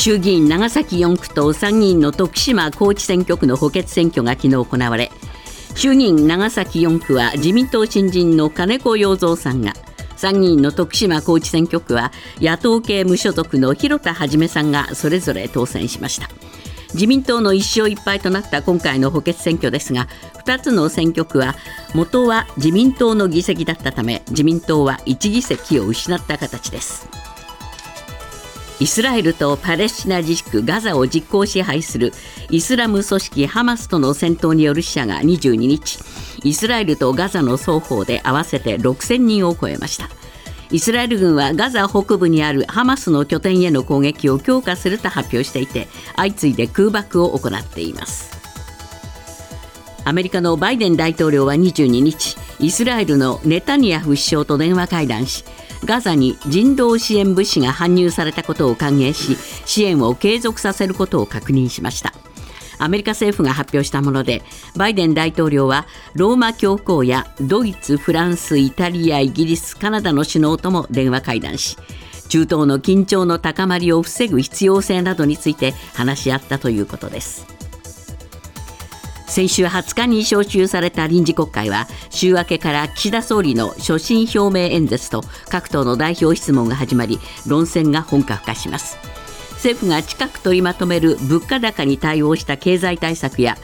衆議院長崎4区と参議院の徳島高知選挙区の補欠選挙が昨日行われ衆議院長崎4区は自民党新人の金子洋三さんが参議院の徳島高知選挙区は野党系無所属の広田一さんがそれぞれ当選しました。自民党の1勝1敗となった今回の補欠選挙ですが2つの選挙区は元は自民党の議席だったため自民党は1議席を失った形です。イスラエルとパレスチナ自治区ガザを実効支配するイスラム組織ハマスとの戦闘による死者が22日。イスラエルとガザの双方で合わせて6000人を超えました。イスラエル軍はガザ北部にあるハマスの拠点への攻撃を強化すると発表していて相次いで空爆を行っています。アメリカのバイデン大統領は22日イスラエルのネタニヤフ首相と電話会談しガザに人道支援物資が搬入されたことを歓迎し支援を継続させることを確認しました。アメリカ政府が発表したものでバイデン大統領はローマ教皇やドイツフランスイタリアイギリスカナダの首脳とも電話会談し中東の緊張の高まりを防ぐ必要性などについて話し合ったということです。先週20日に召集された臨時国会は週明けから岸田総理の所信表明演説と各党の代表質問が始まり論戦が本格化します。政府が近く取りまとめる物価高に対応した経済対策や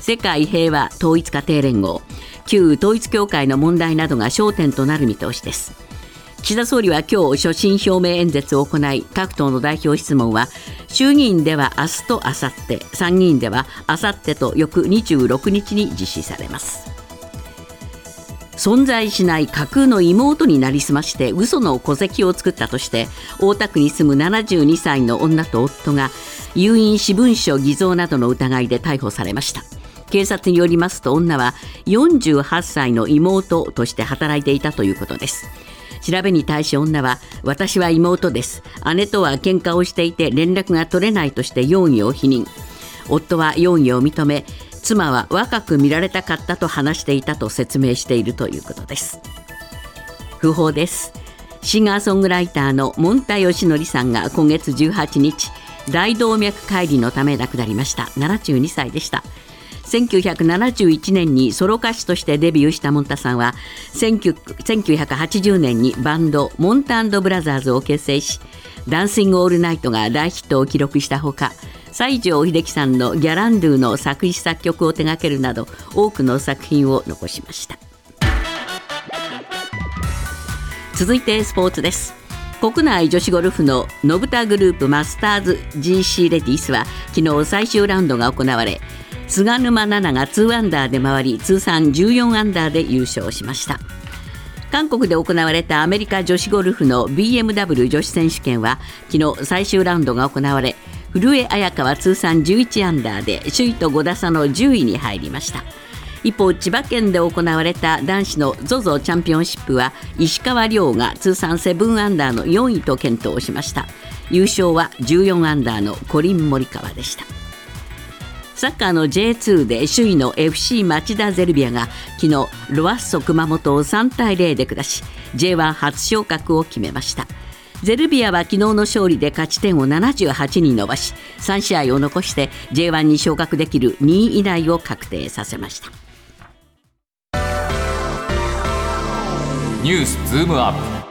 世界平和統一家庭連合旧統一教会の問題などが焦点となる見通しです。岸田総理は今日所信表明演説を行い各党の代表質問は衆議院では明日と明後日参議院では明後日と翌26日に実施されます。存在しない架空の妹になりすまして嘘の戸籍を作ったとして大田区に住む72歳の女と夫が有印私文書偽造などの疑いで逮捕されました。警察によりますと女は48歳の妹として働いていたということです。調べに対し女は私は妹です。姉とは喧嘩をしていて連絡が取れないとして容疑を否認。夫は容疑を認め妻は若く見られたかったと話していたと説明しているということです。訃報です。シンガーソングライターのモンタヨシノリさんが今月18日大動脈解離のため亡くなりました。72歳でした。1971年にソロ歌手としてデビューしたモンタさんは1980年にバンドモンタブラザーズを結成し「ダンシング・オールナイト」が大ヒットを記録したほか西城秀樹さんの「ギャランドゥ」の作詞作曲を手掛けるなど多くの作品を残しました。続いてスポーツです。国内女子ゴルフのノブタグループマスターズ GC レディースは昨日最終ラウンドが行われ菅沼菜々が2アンダーで回り通算14アンダーで優勝しました。韓国で行われたアメリカ女子ゴルフの BMW 女子選手権は昨日最終ラウンドが行われ古江彩佳は通算11アンダーで首位と5打差の10位に入りました。一方千葉県で行われた男子の ZOZO チャンピオンシップは石川遼が通算7アンダーの4位と健闘しました。優勝は14アンダーのコリン・モリカワでした。サッカーの J2 で首位の FC 町田ゼルビアが昨日ロアッソ熊本を3対0で下し J1 初昇格を決めました。ゼルビアは昨日の勝利で勝ち点を78に伸ばし3試合を残して J1 に昇格できる2位以内を確定させました。ニュースズームアップ。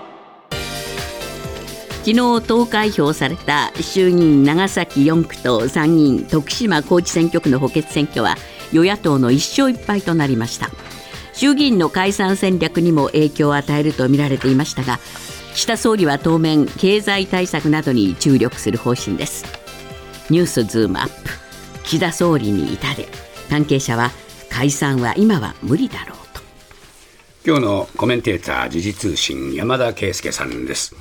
昨日投開票された衆議院長崎4区と参議院徳島高知選挙区の補欠選挙は与野党の1勝1敗となりました。衆議院の解散戦略にも影響を与えるとみられていましたが岸田総理は当面経済対策などに注力する方針です。ニュースズームアップ。岸田総理に至れ。関係者は解散は今は無理だろうと。今日のコメンテーター時事通信山田圭介さんです。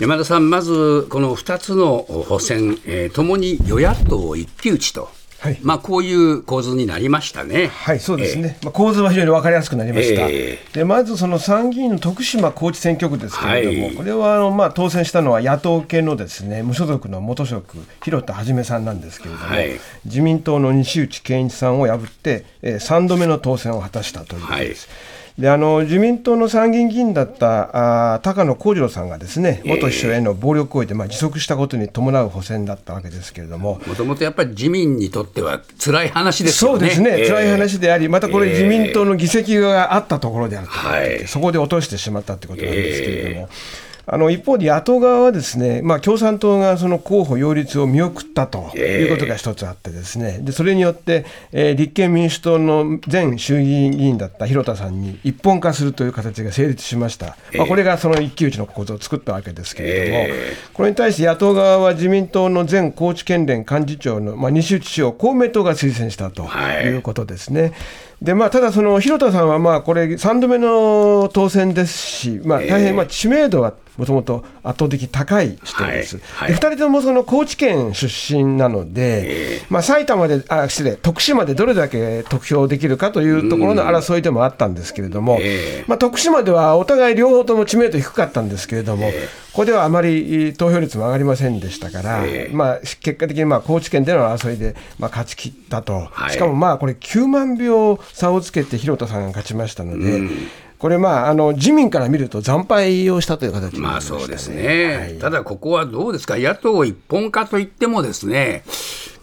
山田さん、まずこの2つの補選、えー、ともに与野党一騎打ちと。はい、まあこういう構図になりましたね。はい、そうですね。えー、まあ構図は非常に分かりやすくなりました。えー、でまずその参議院の徳島高知選挙区ですけれども、はい、これはあのまあ当選したのは野党系のですね無所属の元職広田一さんなんですけれども、はい、自民党の西内健一さんを破って、えー、3度目の当選を果たしたということです。はいであの自民党の参議院議員だったあ高野光次郎さんがですね元秘書への暴力行為で、まあ、辞職したことに伴う補選だったわけですけれども、もともとやっぱり自民にとっては辛い話ですよね。そうですね、辛い話であり、またこれ、自民党の議席があったところであると、えー、そこで落としてしまったということなんですけれども。えーあの一方で野党側はですね、まあ、共産党がその候補擁立を見送ったということが一つあってですね、でそれによって、えー、立憲民主党の前衆議院議員だった広田さんに一本化するという形が成立しました、まあ、これがその一騎打ちの構造を作ったわけですけれども、これに対して野党側は自民党の前高知県連幹事長の、まあ、西内氏を公明党が推薦したとい。うことですね。はいでまあ、ただ、その広田さんはまあこれ、3度目の当選ですし、まあ、大変まあ知名度はもともと圧倒的高い人です。はい。はい、2人ともその高知県出身なので、まあ、埼玉で、あ失礼、徳島でどれだけ得票できるかというところの争いでもあったんですけれども、まあ、徳島ではお互い両方とも知名度低かったんですけれども、ここではあまり投票率も上がりませんでしたから、まあ、結果的にまあ高知県での争いでまあ勝ち切ったと、しかもまあこれ、9万票差をつけて広田さんが勝ちましたので、これ、まあ、あの自民から見ると惨敗をしたという形ま、ね、まあそうですね、はい、ただここはどうですか、野党一本化といってもですね、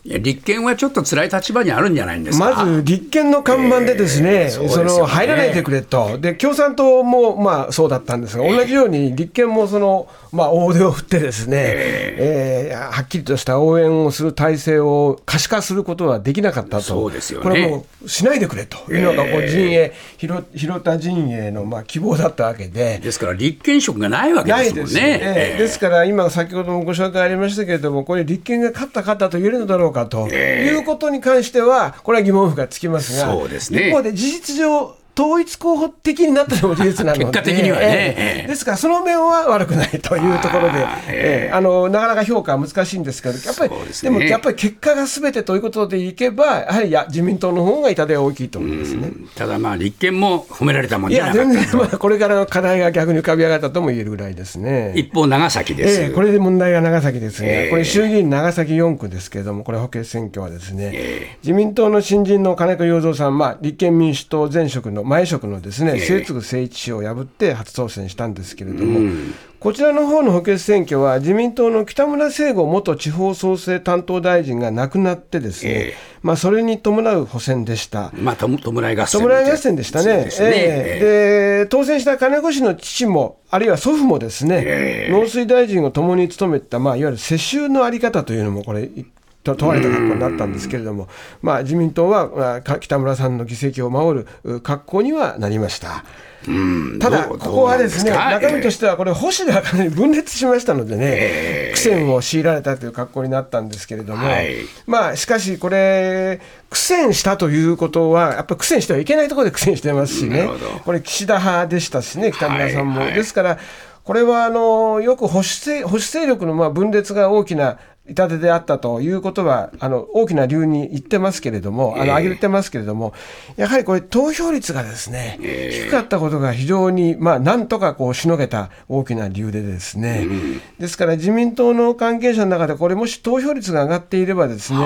立憲はちょっと辛い立場にあるんじゃないんですまず立憲の看板でですね、えー、そね。その入らないでくれと、で共産党もまあそうだったんですが、同じように立憲もその、まあ、大手を振ってですね、えー、えー、はっきりとした応援をする体制を可視化することはできなかったと、そうですよね、これもうしないでくれというのがこう陣営、広広田陣営のまあ希望だったわけで。ですから立憲色がないわけですもんね。えー、ですから今、先ほどもご紹介ありましたけれども、これ、立憲が勝った勝ったと言えるのだろうかということに関しては、これは疑問符がつきますが、そうですね、一方で事実上、統一候補的になったのも事実なので、結果的にはね、えー、ですから、その面は悪くないというところで、あ、えー、あのなかなか評価は難しいんですけど、やっぱり、でね、でもやっぱり結果がすべてということでいけば、やはりや自民党の方が痛手が大きいと思いますね。ただ、まあ、立憲も褒められたもんじゃなかったいや、全然、まあ、これからの課題が逆に浮かび上がったとも言えるぐらいですね。一方、長崎です、えー、これで問題が長崎ですね、えー、これ、衆議院長崎4区ですけれども、これ、補欠選挙はですね、えー、自民党の新人の金子洋三さん、まあ、立憲民主党前職の前職のですねね、末次誠一氏を破って初当選したんですけれども、うん、こちらの方の補欠選挙は、自民党の北村誠吾元地方創生担当大臣が亡くなってですね、えー、まあ、それに伴う補選でした。まあ、弔い合戦。弔い合戦でしたね。ね。えー、で、当選した金子氏の父も、あるいは祖父もですね、えー、農水大臣を共に務めた、まあ、いわゆる世襲のあり方というのも、これ、と問われた格好になったんですけれども、まあ、自民党は北村さんの議席を守る格好にはなりました。ただ、ここはですね、中身としては、これ、保守ではかなり分裂しましたのでね、苦戦を強いられたという格好になったんですけれども、まあ、しかし、これ、苦戦したということは、やっぱり苦戦してはいけないところで苦戦してますしね、これ、岸田派でしたしね、北村さんも。ですからこれはあのよく保守保守勢力のまあ分裂が大きな痛手であったということは、あの大きな理由に言ってますけれども、あの挙げてますけれども、やはりこれ、投票率がですね、低かったことが非常に、まあ、なんとかこうしのげた大きな理由でですね、ですから自民党の関係者の中で、これ、もし投票率が上がっていればですね、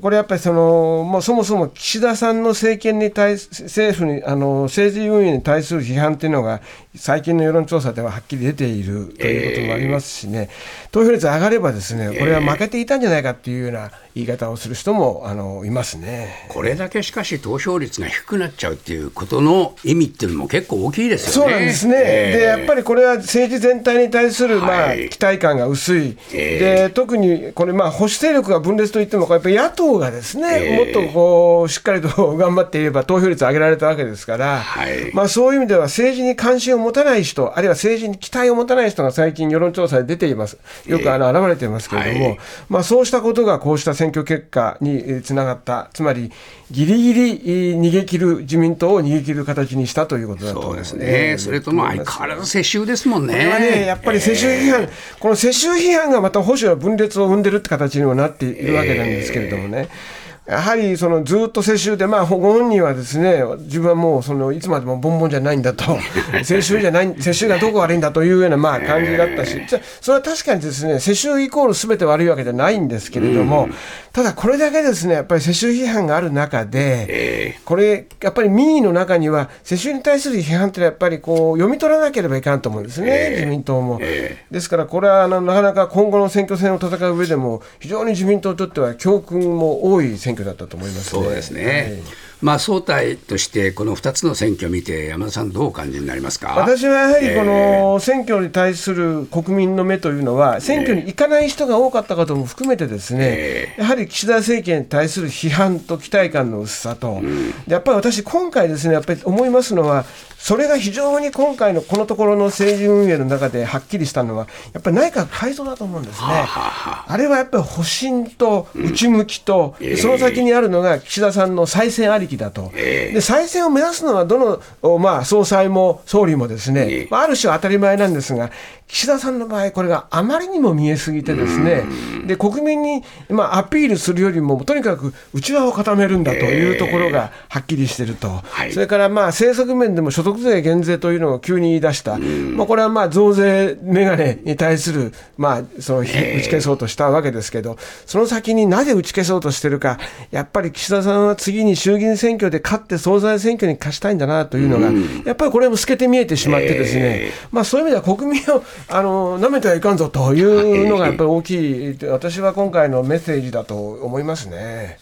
これやっぱりその、もうそもそも岸田さんの政権に対政府にあの政治運営に対する批判というのが、最近の世論調査でははっきり出ているということもありますしね、投票率上がればですね、これは負けていたんじゃないかっていうような言い方をする人もあのいますね。これだけしかし投票率が低くなっちゃうっていうことの意味っていうのも結構大きいですよね。そうなんですね、えー、でやっぱりこれは政治全体に対する、まあ、期待感が薄い、えー、で特にこれ、まあ、保守勢力が分裂といっても、やっぱり野党がですね、えー、もっとこうしっかりと頑張っていれば投票率上げられたわけですから、はい、まあ、そういう意味では政治に関心を持たない人、あるいは政治に期待を持たない人が最近、世論調査で出ています、よくあの現れていますけれども、はい、まあ、そうしたことがこうした選挙結果につながった、つまりぎりぎり逃げ切る、自民党を逃げ切る形にしたということだとそうですね、それとも相変わらず世襲ですもんね。これはね、やっぱり世襲批判、えー、この世襲批判がまた保守の分裂を生んでるって形にもなっているわけなんですけれどもね。えーやはりそのずっと世襲で、まあ、ご本人はですね自分はもうそのいつまでもボンボンじゃないんだと、世襲じゃない、世襲がどこ悪いんだというようなまあ感じだったし、それは確かにですね世襲イコールすべて悪いわけじゃないんですけれども、ただこれだけですねやっぱり世襲批判がある中で、これ、やっぱり民意の中には、世襲に対する批判ってやっぱりこう読み取らなければいかんと思うんですね、自民党も。ですから、これはあのなかなか今後の選挙戦を戦う上でも、非常に自民党にとっては教訓も多い選挙だったと思います、ね、そうですね、はいまあ、総体として、この2つの選挙を見て、山田さん、どうお感じになりますか？私はやはり、この選挙に対する国民の目というのは、選挙に行かない人が多かったことも含めて、ですね、やはり岸田政権に対する批判と期待感の薄さと、やっぱり私、今回ですね、やっぱり思いますのは、それが非常に今回のこのところの政治運営の中ではっきりしたのは、やっぱり内閣改造だと思うんですね。あれはやっぱり保身と内向きと、その先にあるのが岸田さんの再選ありきだと。で再選を目指すのはどの、まあ、総裁も総理もですね、まあ、ある種は当たり前なんですが、岸田さんの場合、これがあまりにも見えすぎて、ですねで国民に、まあ、アピールするよりも、とにかく内輪を固めるんだというところがはっきりしてると、それからまあ政策面でも所得税減税というのを急に言い出した、まあ、これはまあ増税メガネに対する、まあ、その打ち消そうとしたわけですけど、その先になぜ打ち消そうとしてるか、やっぱり岸田さんは次に衆議院選挙で勝って総裁選挙に勝ちたいんだなというのが、やっぱりこれも透けて見えてしまって、ですね、まあ、そういう意味では国民をあの舐めてはいかんぞというのがやっぱり大きい、私は今回のメッセージだと思いますね。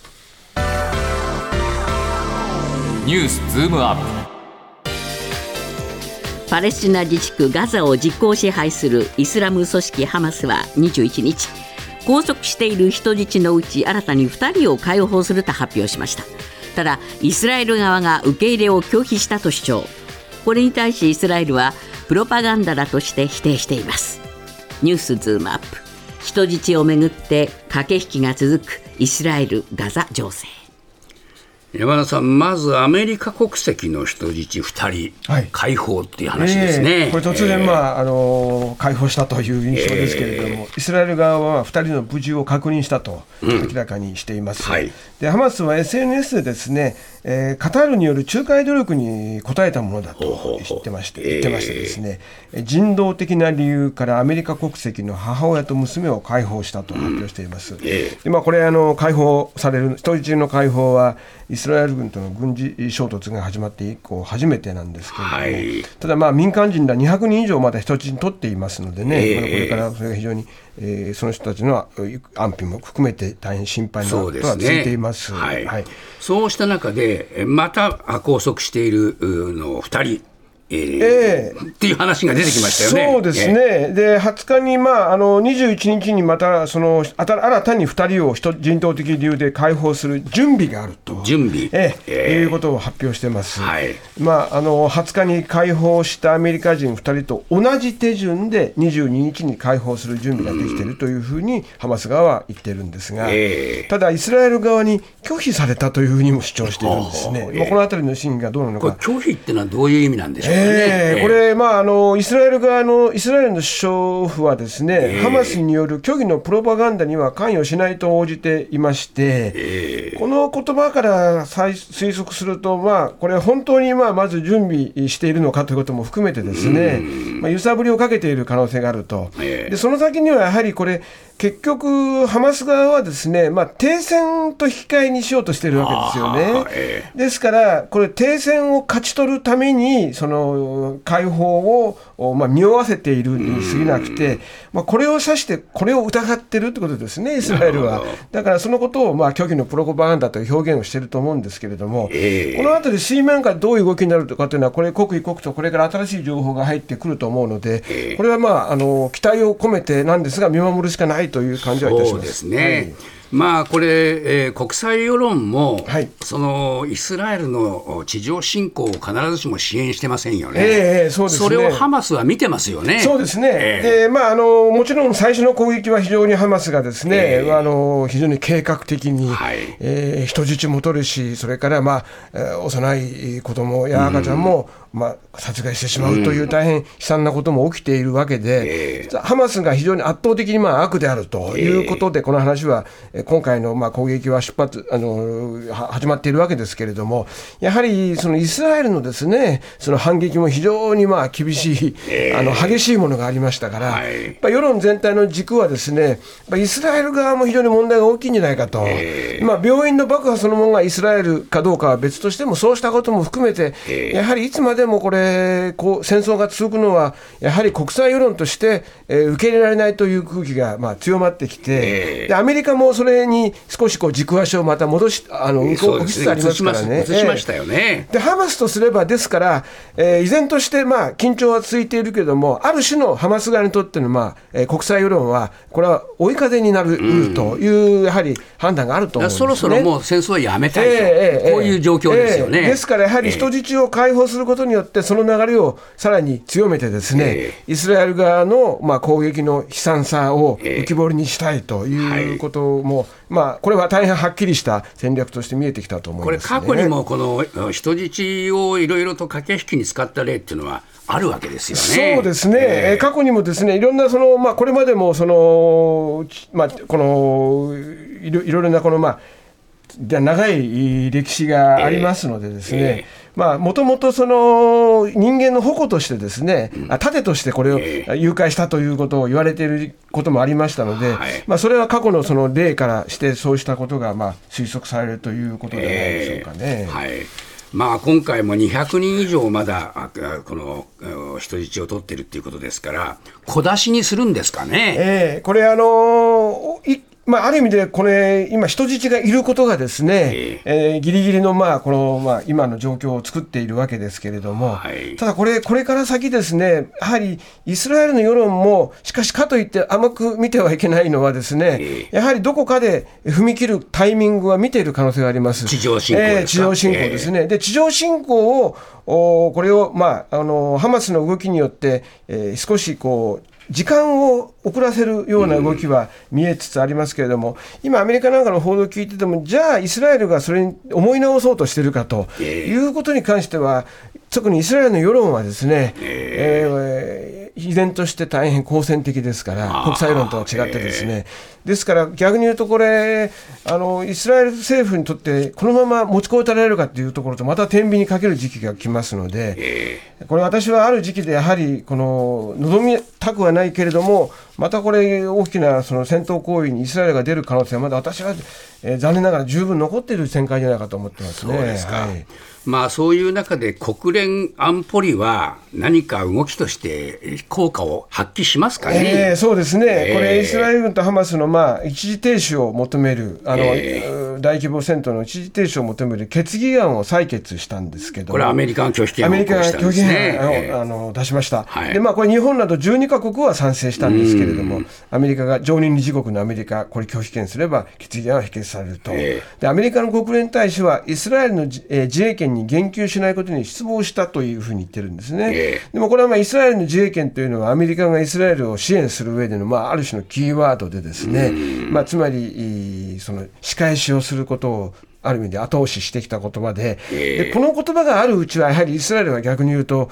ニュースズームアップ。パレスチナ自治区ガザを実効支配するイスラム組織ハマスは21日拘束している人質のうち新たに2人を解放すると発表しました。ただイスラエル側が受け入れを拒否したと主張。これに対しイスラエルはプロパガンダだとして否定しています。ニュースズームアップ。人質をめぐって駆け引きが続くイスラエル・ガザ情勢。山田さん、まずアメリカ国籍の人質2人、はい、解放っていう話ですね、えー、これ、突然、まああの解放したという印象ですけれども、えー、イスラエル側は2人の無事を確認したと明らかにしています。うんはい、でハマスは SNS でですね、えー、カタールによる仲介努力に応えたものだと言ってまして、言ってましてですね、人道的な理由からアメリカ国籍の母親と娘を解放したと発表しています。うん、でまあ、これあの、解放される、人質の解放は、イスラエル軍との軍事衝突が始まって以降、初めてなんですけれども、はい、ただ、民間人ら200人以上まだ人質に取っていますのでね、まだこれからそれが非常に、えー、その人たちの安否も含めて大変心配なことは続いています。はい、はい、そうした中で、また拘束しているの2人。えー、っていう話が出てきましたよね。そうですね、えー、で20日に、まあ、あの21日にまたその新たに2人を人道的理由で解放する準備があると、準備、えー、えー、いうことを発表してます、はい。まあ、あの20日に解放したアメリカ人2人と同じ手順で22日に解放する準備ができているというふうにハマス側は言ってるんですが、えー、ただ、イスラエル側に拒否されたというふうにも主張しているんですね、まあ、このあたりの真偽がどうなのか。拒否っていうのはどういう意味なんでしょうか。えー、これ、まああの、イスラエル側の、イスラエルの首相府はですね、えー、ハマスによる虚偽のプロパガンダには関与しないと応じていまして、えー、この言葉から推測すると、まあ、これ、本当にまあまず準備しているのかということも含めてですね、まあ、揺さぶりをかけている可能性があると。えー、でその先にはやはりこれ、結局、ハマス側はですね、まあ、停戦と引き換えにしようとしてるわけですよね。えー、ですから、これ、停戦を勝ち取るために、その解放を、まあ、匂わせているに過ぎなくて、まあ、これを指して、これを疑ってるってことですね、イスラエルは。だからそのことを、まあ、虚偽のプロパガンダという表現をしていると思うんですけれども、えー、このあたり、水面下どういう動きになるかというのは、これ、刻一刻とこれから新しい情報が入ってくると思うので、これはまあ、あの期待を込めてなんですが、見守るしかないという感じはいたします。そうですね、はいまあこれ、えー、国際世論も、はい、そのイスラエルの地上侵攻を必ずしも支援してませんよね、えーそうですね、それをハマスは見てますよね。そうですね、えー、でまあ、あのもちろん最初の攻撃は非常にハマスがですね、えー、あの非常に計画的に、はい。えー、人質も取るし、それから、まあ、幼い子供や赤ちゃんも、まあ、殺害してしまうという大変悲惨なことも起きているわけで、ハマスが非常に圧倒的にまあ悪であるということで、この話は今回のまあ攻撃は出発あの始まっているわけですけれども、やはりそのイスラエルのですねその反撃も非常にまあ厳しい、あの激しいものがありましたから、まあ、世論全体の軸はですね、イスラエル側も非常に問題が大きいんじゃないかと、まあ、病院の爆破そのものがイスラエルかどうかは別としても、そうしたことも含めて、やはりいつまでもこれこう、戦争が続くのは、やはり国際世論として、えー、受け入れられないという空気がまあ強まってきて、でアメリカもそれに少しこう軸足をまた戻し、あの動きつつありますからね。しましたよね、でハマスとすれば、ですから、えー、依然としてまあ緊張は続いているけれども、ある種のハマス側にとっての、まあえー、国際世論は、これは追い風になるという、やはり判断があると思うんです、ね、そろそろもう戦争はやめたいと、えー、こういう状況ですよね、ですからやはり人質を解放することによって、その流れをさらに強めて、ですね、イスラエル側のまあ攻撃の悲惨さを浮き彫りにしたいということも、まあ、これは大変はっきりした戦略として見えてきたと思います、ね、これ、過去にもこの人質をいろいろと駆け引きに使った例っていうのは、あるわけですよね。そうですね、えー、過去にもですねいろんなその、まあ、これまでもその、まあ、このいろいろなこの、まあ、長い歴史がありますのでですね、もともとその人間の矛としてですね、うん、盾としてこれを誘拐したということを言われていることもありましたので、まあ、それは過去のその例からしてそうしたことがまあ推測されるということではないでしょうかね。えーはい。まあ、今回も200人以上まだこの人質を取ってるっていうことですから、小出しにするんですかね。えー、これあのーまあ、ある意味でこれ、今、人質がいることがですね、えー、ぎりぎりの、まあ、この、まあ、今の状況を作っているわけですけれども、はい、ただこれ、これから先ですね、やはりイスラエルの世論も、しかしかといって甘く見てはいけないのはですね、やはりどこかで踏み切るタイミングは見ている可能性があります。地上侵攻えー、地上侵攻ですね。で、地上侵攻を、おこれを、まあ、あの、ハマスの動きによって、えー、少しこう、時間を遅らせるような動きは見えつつありますけれども、今、アメリカなんかの報道を聞いてても、じゃあ、イスラエルがそれに思い直そうとしているかということに関しては、特にイスラエルの世論はですね、えー、依然として大変好戦的ですから、国際世論とは違ってですね、ですから逆に言うと、これあの、イスラエル政府にとって、このまま持ちこたられるかというところと、また天秤にかける時期が来ますので、これ、私はある時期でやはり、この望みたくはないけれども、またこれ、大きなその戦闘行為にイスラエルが出る可能性は、まだ私は、えー、残念ながら十分残っている展開じゃないかと思ってますね。そうですか、はいまあ、そういう中で国連安保理は何か動きとして効果を発揮しますかね、えー、そうですね、えー、これ、イスラエル軍とハマスのまあ一時停止を求めるあの、えー、大規模戦闘の一時停止を求める決議案を採決したんですけど。これ、アメリカが拒否権を、ね、アメリカが拒否権を、あの出しました、はい、でまあ、これ、日本など12か国は賛成したんですけれども、アメリカが常任理事国のアメリカ、これ、拒否権すれば決議案は否決されると、でアメリカの国連大使は、イスラエルの、えー、自衛権に言及しないことに失望したというふうに言ってるんですね。えー、でもこれはまあイスラエルの自衛権というのはアメリカがイスラエルを支援する上でのまあある種のキーワードでですね、まあ、つまりその仕返しをすることをある意味で後押ししてきた言葉でで、この言葉があるうちは、やはりイスラエルは逆に言うと、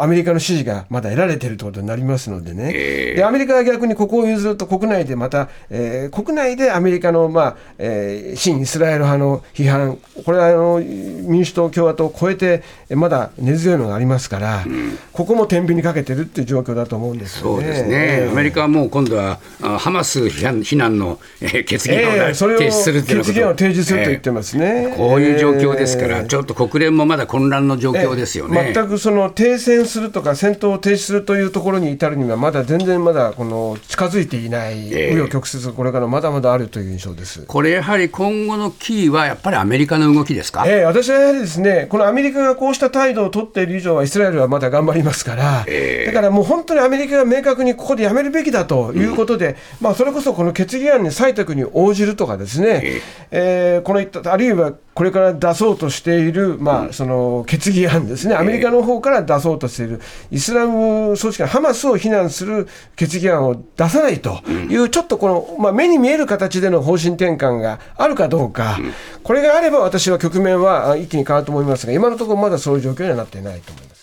アメリカの支持がまだ得られているということになりますのでね、でアメリカは逆にここを譲ると、国内でまた、えー、国内でアメリカの、まあえー、新イスラエル派の批判、これはあの民主党、共和党を超えて、まだ根強いのがありますから、うん、ここも天秤にかけてるっていう状況だと思うんですよね。そうですね、アメリカはもう今度は、ハマス非難の、えー、決議案を提出するという決議案を提示すると言ってますね。こういう状況ですから、ちょっと国連もまだ混乱の状況ですよね。全くその停戦するとか、戦闘を停止するというところに至るには、まだ全然まだこの近づいていない、紆余曲折、これからまだまだあるという印象です。これやはり今後のキーは、やっぱりアメリカの動きですか、えー、私はやはりですね、このアメリカがこうした態度を取っている以上は、イスラエルはまだ頑張りますから、えー、だからもう本当にアメリカが明確にここでやめるべきだということで、うん、まあ、それこそこの決議案に採択に応じるとかですね、えー、えー、このあるいはこれから出そうとしている、まあ、その決議案ですね、アメリカの方から出そうとしている、イスラム組織ハマスを非難する決議案を出さないという、ちょっとこの、まあ、目に見える形での方針転換があるかどうか、これがあれば私は局面は一気に変わると思いますが、今のところまだそういう状況にはなっていないと思います。